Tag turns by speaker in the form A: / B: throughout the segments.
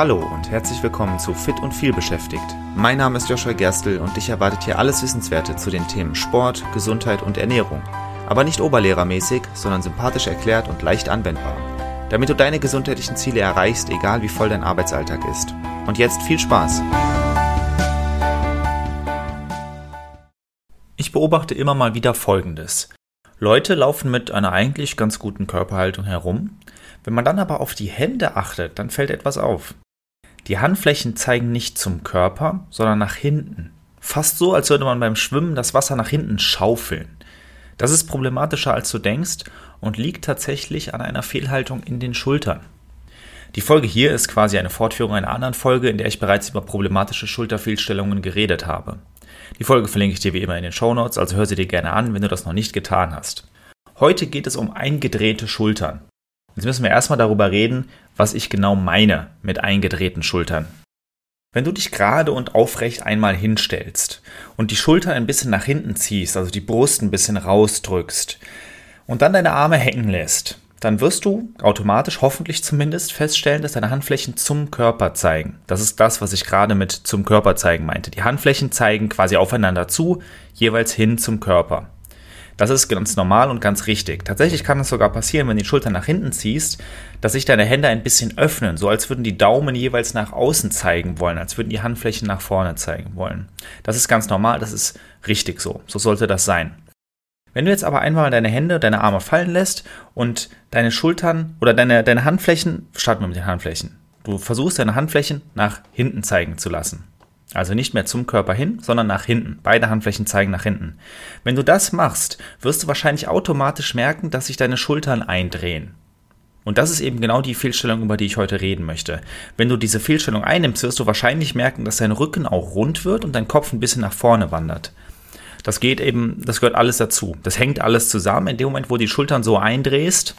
A: Hallo und herzlich willkommen zu Fit und viel beschäftigt. Mein Name ist Joshua Gerstl und dich erwartet hier alles Wissenswerte zu den Themen Sport, Gesundheit und Ernährung. Aber nicht oberlehrermäßig, sondern sympathisch erklärt und leicht anwendbar. Damit du deine gesundheitlichen Ziele erreichst, egal wie voll dein Arbeitsalltag ist. Und jetzt viel Spaß!
B: Ich beobachte immer mal wieder Folgendes. Leute laufen mit einer eigentlich ganz guten Körperhaltung herum, wenn man dann aber auf die Hände achtet, dann fällt etwas auf. Die Handflächen zeigen nicht zum Körper, sondern nach hinten. Fast so, als würde man beim Schwimmen das Wasser nach hinten schaufeln. Das ist problematischer als du denkst und liegt tatsächlich an einer Fehlhaltung in den Schultern. Die Folge hier ist quasi eine Fortführung einer anderen Folge, in der ich bereits über problematische Schulterfehlstellungen geredet habe. Die Folge verlinke ich dir wie immer in den Show Notes, also hör sie dir gerne an, wenn du das noch nicht getan hast. Heute geht es um eingedrehte Schultern. Jetzt müssen wir erstmal darüber reden, was ich genau meine mit eingedrehten Schultern. Wenn du dich gerade und aufrecht einmal hinstellst und die Schultern ein bisschen nach hinten ziehst, also die Brust ein bisschen rausdrückst und dann deine Arme hängen lässt, dann wirst du automatisch, hoffentlich zumindest, feststellen, dass deine Handflächen zum Körper zeigen. Das ist das, was ich gerade mit zum Körper zeigen meinte. Die Handflächen zeigen quasi aufeinander zu, jeweils hin zum Körper. Das ist ganz normal und ganz richtig. Tatsächlich kann es sogar passieren, wenn du die Schultern nach hinten ziehst, dass sich deine Hände ein bisschen öffnen, so als würden die Daumen jeweils nach außen zeigen wollen, als würden die Handflächen nach vorne zeigen wollen. Das ist ganz normal, das ist richtig so. So sollte das sein. Wenn du jetzt aber einmal deine Hände, deine Arme fallen lässt und deine Schultern oder deine, deine Handflächen, starten wir mit den Handflächen. Du versuchst deine Handflächen nach hinten zeigen zu lassen. Also nicht mehr zum Körper hin, sondern nach hinten. Beide Handflächen zeigen nach hinten. Wenn du das machst, wirst du wahrscheinlich automatisch merken, dass sich deine Schultern eindrehen. Und das ist eben genau die Fehlstellung, über die ich heute reden möchte. Wenn du diese Fehlstellung einnimmst, wirst du wahrscheinlich merken, dass dein Rücken auch rund wird und dein Kopf ein bisschen nach vorne wandert. Das geht eben, das gehört alles dazu. Das hängt alles zusammen. In dem Moment, wo du die Schultern so eindrehst,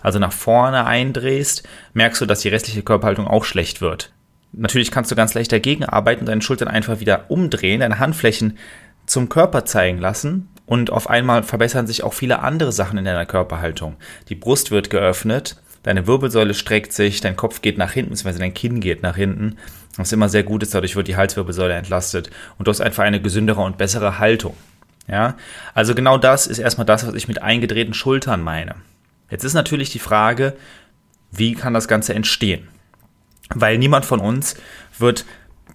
B: also nach vorne eindrehst, merkst du, dass die restliche Körperhaltung auch schlecht wird. Natürlich kannst du ganz leicht dagegen arbeiten deine Schultern einfach wieder umdrehen, deine Handflächen zum Körper zeigen lassen und auf einmal verbessern sich auch viele andere Sachen in deiner Körperhaltung. Die Brust wird geöffnet, deine Wirbelsäule streckt sich, dein Kopf geht nach hinten, beziehungsweise dein Kinn geht nach hinten, was immer sehr gut ist, dadurch wird die Halswirbelsäule entlastet und du hast einfach eine gesündere und bessere Haltung. Ja, also genau das ist erstmal das, was ich mit eingedrehten Schultern meine. Jetzt ist natürlich die Frage, wie kann das Ganze entstehen? Weil niemand von uns wird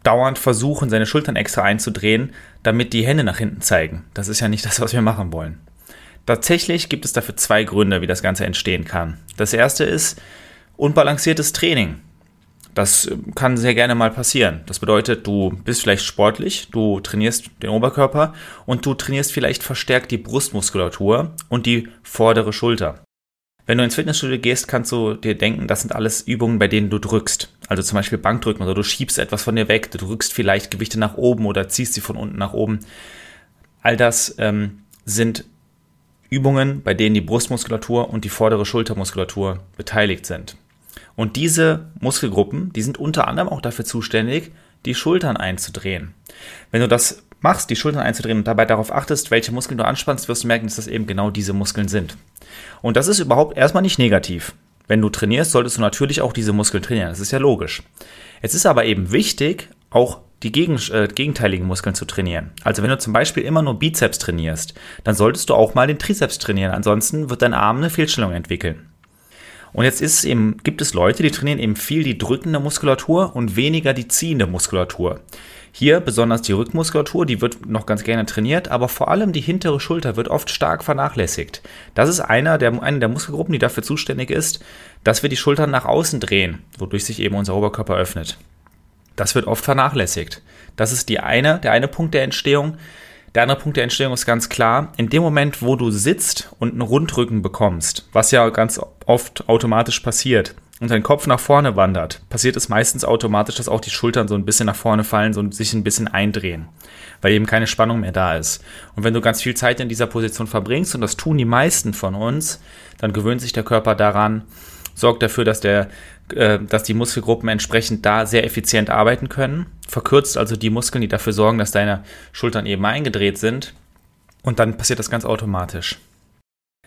B: dauernd versuchen, seine Schultern extra einzudrehen, damit die Hände nach hinten zeigen. Das ist ja nicht das, was wir machen wollen. Tatsächlich gibt es dafür zwei Gründe, wie das Ganze entstehen kann. Das erste ist unbalanciertes Training. Das äh, kann sehr gerne mal passieren. Das bedeutet, du bist vielleicht sportlich, du trainierst den Oberkörper und du trainierst vielleicht verstärkt die Brustmuskulatur und die vordere Schulter. Wenn du ins Fitnessstudio gehst, kannst du dir denken, das sind alles Übungen, bei denen du drückst. Also zum Beispiel Bankdrücken oder du schiebst etwas von dir weg, du drückst vielleicht Gewichte nach oben oder ziehst sie von unten nach oben. All das ähm, sind Übungen, bei denen die Brustmuskulatur und die vordere Schultermuskulatur beteiligt sind. Und diese Muskelgruppen, die sind unter anderem auch dafür zuständig, die Schultern einzudrehen. Wenn du das machst, die Schultern einzudrehen und dabei darauf achtest, welche Muskeln du anspannst, wirst du merken, dass das eben genau diese Muskeln sind. Und das ist überhaupt erstmal nicht negativ. Wenn du trainierst, solltest du natürlich auch diese Muskeln trainieren. Das ist ja logisch. Es ist aber eben wichtig, auch die gegen, äh, gegenteiligen Muskeln zu trainieren. Also wenn du zum Beispiel immer nur Bizeps trainierst, dann solltest du auch mal den Trizeps trainieren. Ansonsten wird dein Arm eine Fehlstellung entwickeln. Und jetzt ist eben, gibt es Leute, die trainieren eben viel die drückende Muskulatur und weniger die ziehende Muskulatur. Hier besonders die Rückmuskulatur, die wird noch ganz gerne trainiert, aber vor allem die hintere Schulter wird oft stark vernachlässigt. Das ist einer der, eine der Muskelgruppen, die dafür zuständig ist, dass wir die Schultern nach außen drehen, wodurch sich eben unser Oberkörper öffnet. Das wird oft vernachlässigt. Das ist die eine, der eine Punkt der Entstehung. Der andere Punkt der Entstehung ist ganz klar, in dem Moment, wo du sitzt und einen Rundrücken bekommst, was ja ganz oft automatisch passiert, und dein Kopf nach vorne wandert, passiert es meistens automatisch, dass auch die Schultern so ein bisschen nach vorne fallen, so sich ein bisschen eindrehen, weil eben keine Spannung mehr da ist. Und wenn du ganz viel Zeit in dieser Position verbringst, und das tun die meisten von uns, dann gewöhnt sich der Körper daran, sorgt dafür, dass der äh, dass die Muskelgruppen entsprechend da sehr effizient arbeiten können, verkürzt also die Muskeln, die dafür sorgen, dass deine Schultern eben eingedreht sind und dann passiert das ganz automatisch.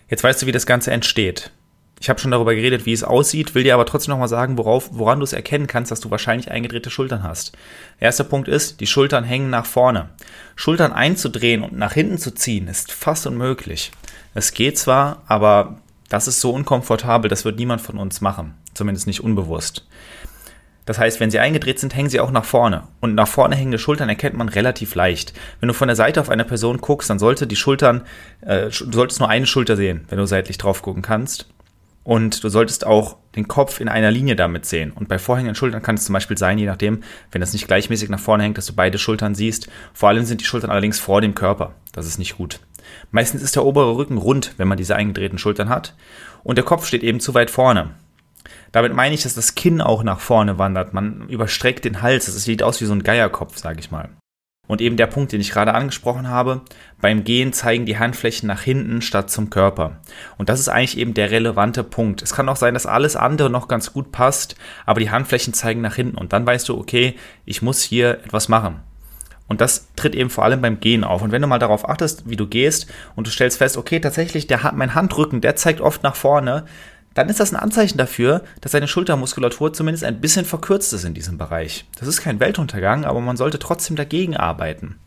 B: Jetzt weißt du, wie das Ganze entsteht. Ich habe schon darüber geredet, wie es aussieht, will dir aber trotzdem nochmal sagen, worauf, woran du es erkennen kannst, dass du wahrscheinlich eingedrehte Schultern hast. Erster Punkt ist, die Schultern hängen nach vorne. Schultern einzudrehen und nach hinten zu ziehen ist fast unmöglich. Es geht zwar, aber das ist so unkomfortabel, das wird niemand von uns machen. Zumindest nicht unbewusst. Das heißt, wenn sie eingedreht sind, hängen sie auch nach vorne. Und nach vorne hängende Schultern erkennt man relativ leicht. Wenn du von der Seite auf eine Person guckst, dann sollte die Schultern, äh, du solltest nur eine Schulter sehen, wenn du seitlich drauf gucken kannst. Und du solltest auch den Kopf in einer Linie damit sehen. Und bei vorhängenden Schultern kann es zum Beispiel sein, je nachdem, wenn das nicht gleichmäßig nach vorne hängt, dass du beide Schultern siehst. Vor allem sind die Schultern allerdings vor dem Körper. Das ist nicht gut. Meistens ist der obere Rücken rund, wenn man diese eingedrehten Schultern hat. Und der Kopf steht eben zu weit vorne. Damit meine ich, dass das Kinn auch nach vorne wandert. Man überstreckt den Hals. Das sieht aus wie so ein Geierkopf, sage ich mal. Und eben der Punkt, den ich gerade angesprochen habe, beim Gehen zeigen die Handflächen nach hinten statt zum Körper. Und das ist eigentlich eben der relevante Punkt. Es kann auch sein, dass alles andere noch ganz gut passt, aber die Handflächen zeigen nach hinten. Und dann weißt du, okay, ich muss hier etwas machen. Und das tritt eben vor allem beim Gehen auf. Und wenn du mal darauf achtest, wie du gehst und du stellst fest, okay, tatsächlich, der, mein Handrücken, der zeigt oft nach vorne, dann ist das ein Anzeichen dafür, dass deine Schultermuskulatur zumindest ein bisschen verkürzt ist in diesem Bereich. Das ist kein Weltuntergang, aber man sollte trotzdem dagegen arbeiten.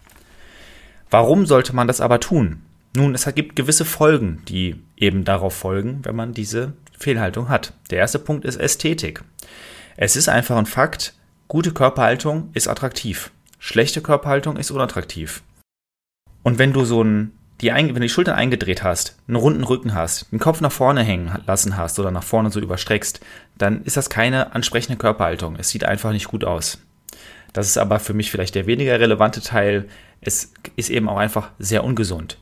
B: Warum sollte man das aber tun? Nun, es gibt gewisse Folgen, die eben darauf folgen, wenn man diese Fehlhaltung hat. Der erste Punkt ist Ästhetik. Es ist einfach ein Fakt, gute Körperhaltung ist attraktiv. Schlechte Körperhaltung ist unattraktiv. Und wenn du so ein die, wenn du die Schultern eingedreht hast, einen runden Rücken hast, den Kopf nach vorne hängen lassen hast oder nach vorne so überstreckst, dann ist das keine ansprechende Körperhaltung. Es sieht einfach nicht gut aus. Das ist aber für mich vielleicht der weniger relevante Teil. Es ist eben auch einfach sehr ungesund.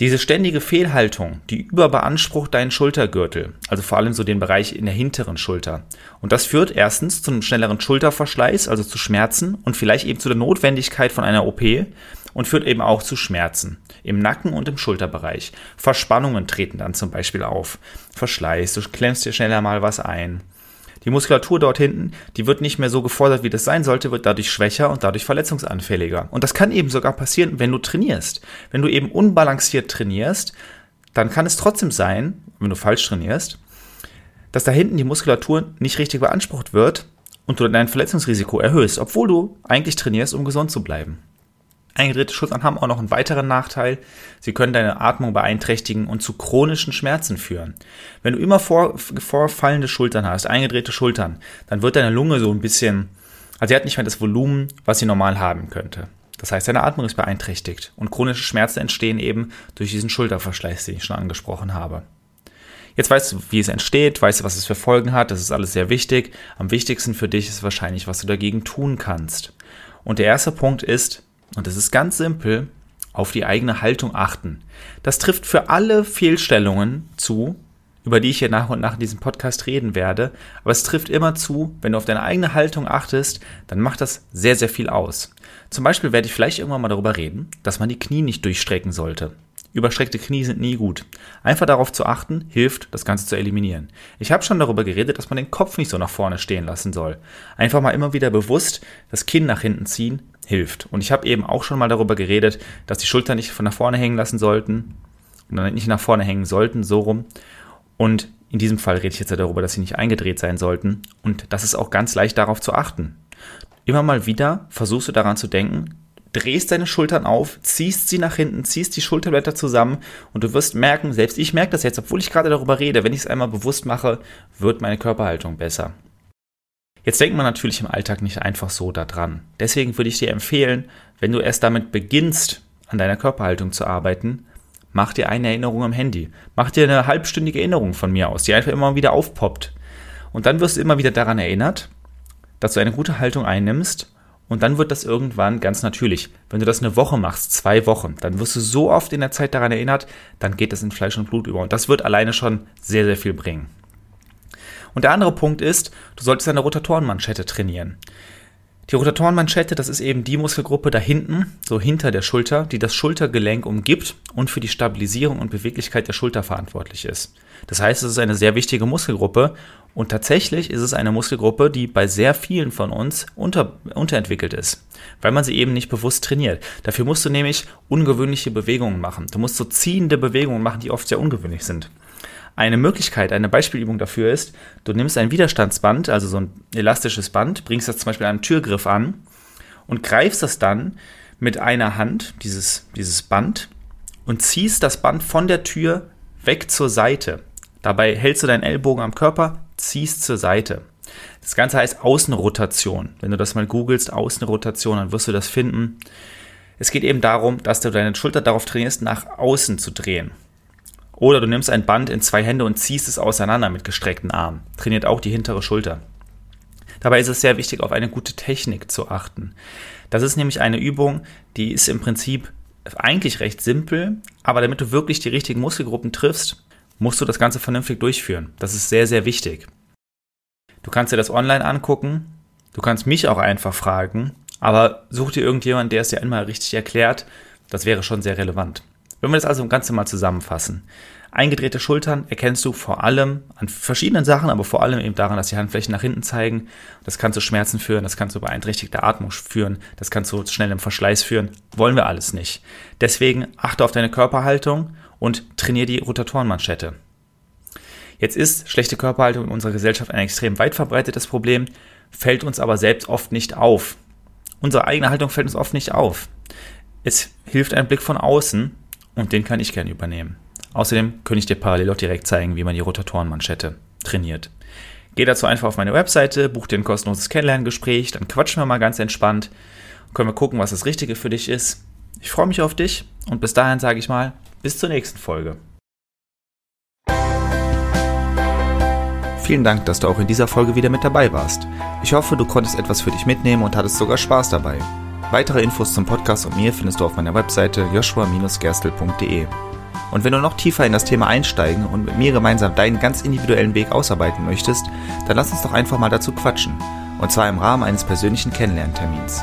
B: Diese ständige Fehlhaltung, die überbeansprucht deinen Schultergürtel, also vor allem so den Bereich in der hinteren Schulter. Und das führt erstens zu einem schnelleren Schulterverschleiß, also zu Schmerzen und vielleicht eben zu der Notwendigkeit von einer OP und führt eben auch zu Schmerzen im Nacken und im Schulterbereich. Verspannungen treten dann zum Beispiel auf. Verschleiß, du klemmst dir schneller mal was ein. Die Muskulatur dort hinten, die wird nicht mehr so gefordert, wie das sein sollte, wird dadurch schwächer und dadurch verletzungsanfälliger. Und das kann eben sogar passieren, wenn du trainierst. Wenn du eben unbalanciert trainierst, dann kann es trotzdem sein, wenn du falsch trainierst, dass da hinten die Muskulatur nicht richtig beansprucht wird und du dein Verletzungsrisiko erhöhst, obwohl du eigentlich trainierst, um gesund zu bleiben. Eingedrehte Schultern haben auch noch einen weiteren Nachteil. Sie können deine Atmung beeinträchtigen und zu chronischen Schmerzen führen. Wenn du immer vor, vorfallende Schultern hast, eingedrehte Schultern, dann wird deine Lunge so ein bisschen, also sie hat nicht mehr das Volumen, was sie normal haben könnte. Das heißt, deine Atmung ist beeinträchtigt und chronische Schmerzen entstehen eben durch diesen Schulterverschleiß, den ich schon angesprochen habe. Jetzt weißt du, wie es entsteht, weißt du, was es für Folgen hat, das ist alles sehr wichtig. Am wichtigsten für dich ist wahrscheinlich, was du dagegen tun kannst. Und der erste Punkt ist, und es ist ganz simpel, auf die eigene Haltung achten. Das trifft für alle Fehlstellungen zu, über die ich hier nach und nach in diesem Podcast reden werde. Aber es trifft immer zu, wenn du auf deine eigene Haltung achtest, dann macht das sehr, sehr viel aus. Zum Beispiel werde ich vielleicht irgendwann mal darüber reden, dass man die Knie nicht durchstrecken sollte. Überstreckte Knie sind nie gut. Einfach darauf zu achten, hilft, das Ganze zu eliminieren. Ich habe schon darüber geredet, dass man den Kopf nicht so nach vorne stehen lassen soll. Einfach mal immer wieder bewusst das Kinn nach hinten ziehen, hilft. Und ich habe eben auch schon mal darüber geredet, dass die Schultern nicht von nach vorne hängen lassen sollten. Oder nicht nach vorne hängen sollten, so rum. Und in diesem Fall rede ich jetzt darüber, dass sie nicht eingedreht sein sollten. Und das ist auch ganz leicht darauf zu achten. Immer mal wieder versuchst du daran zu denken, drehst deine Schultern auf, ziehst sie nach hinten, ziehst die Schulterblätter zusammen und du wirst merken, selbst ich merke das jetzt, obwohl ich gerade darüber rede, wenn ich es einmal bewusst mache, wird meine Körperhaltung besser. Jetzt denkt man natürlich im Alltag nicht einfach so daran. Deswegen würde ich dir empfehlen, wenn du erst damit beginnst, an deiner Körperhaltung zu arbeiten, mach dir eine Erinnerung am Handy. Mach dir eine halbstündige Erinnerung von mir aus, die einfach immer wieder aufpoppt. Und dann wirst du immer wieder daran erinnert, dass du eine gute Haltung einnimmst und dann wird das irgendwann ganz natürlich. Wenn du das eine Woche machst, zwei Wochen, dann wirst du so oft in der Zeit daran erinnert, dann geht das in Fleisch und Blut über. Und das wird alleine schon sehr, sehr viel bringen. Und der andere Punkt ist, du solltest deine Rotatorenmanschette trainieren. Die Rotatorenmanschette, das ist eben die Muskelgruppe da hinten, so hinter der Schulter, die das Schultergelenk umgibt und für die Stabilisierung und Beweglichkeit der Schulter verantwortlich ist. Das heißt, es ist eine sehr wichtige Muskelgruppe und tatsächlich ist es eine Muskelgruppe, die bei sehr vielen von uns unter, unterentwickelt ist, weil man sie eben nicht bewusst trainiert. Dafür musst du nämlich ungewöhnliche Bewegungen machen. Du musst so ziehende Bewegungen machen, die oft sehr ungewöhnlich sind. Eine Möglichkeit, eine Beispielübung dafür ist, du nimmst ein Widerstandsband, also so ein elastisches Band, bringst das zum Beispiel an einen Türgriff an und greifst das dann mit einer Hand, dieses, dieses Band, und ziehst das Band von der Tür weg zur Seite. Dabei hältst du deinen Ellbogen am Körper, ziehst zur Seite. Das Ganze heißt Außenrotation. Wenn du das mal googelst, Außenrotation, dann wirst du das finden. Es geht eben darum, dass du deine Schulter darauf trainierst, nach außen zu drehen. Oder du nimmst ein Band in zwei Hände und ziehst es auseinander mit gestreckten Armen. Trainiert auch die hintere Schulter. Dabei ist es sehr wichtig, auf eine gute Technik zu achten. Das ist nämlich eine Übung, die ist im Prinzip eigentlich recht simpel, aber damit du wirklich die richtigen Muskelgruppen triffst, musst du das Ganze vernünftig durchführen. Das ist sehr, sehr wichtig. Du kannst dir das online angucken, du kannst mich auch einfach fragen, aber such dir irgendjemanden, der es dir einmal richtig erklärt. Das wäre schon sehr relevant. Wenn wir das also im Ganzen mal zusammenfassen. Eingedrehte Schultern erkennst du vor allem an verschiedenen Sachen, aber vor allem eben daran, dass die Handflächen nach hinten zeigen. Das kann zu Schmerzen führen, das kann zu beeinträchtigter Atmung führen, das kann zu schnellem Verschleiß führen. Wollen wir alles nicht. Deswegen achte auf deine Körperhaltung und trainiere die Rotatorenmanschette. Jetzt ist schlechte Körperhaltung in unserer Gesellschaft ein extrem weit verbreitetes Problem, fällt uns aber selbst oft nicht auf. Unsere eigene Haltung fällt uns oft nicht auf. Es hilft ein Blick von außen und den kann ich gerne übernehmen. Außerdem könnte ich dir parallel auch direkt zeigen, wie man die Rotatorenmanschette trainiert. Geh dazu einfach auf meine Webseite, buch dir ein kostenloses Kennenlerngespräch, dann quatschen wir mal ganz entspannt, können wir gucken, was das Richtige für dich ist. Ich freue mich auf dich und bis dahin sage ich mal, bis zur nächsten Folge.
A: Vielen Dank, dass du auch in dieser Folge wieder mit dabei warst. Ich hoffe, du konntest etwas für dich mitnehmen und hattest sogar Spaß dabei. Weitere Infos zum Podcast und mir findest du auf meiner Webseite joshua-gerstel.de. Und wenn du noch tiefer in das Thema einsteigen und mit mir gemeinsam deinen ganz individuellen Weg ausarbeiten möchtest, dann lass uns doch einfach mal dazu quatschen. Und zwar im Rahmen eines persönlichen Kennenlerntermins.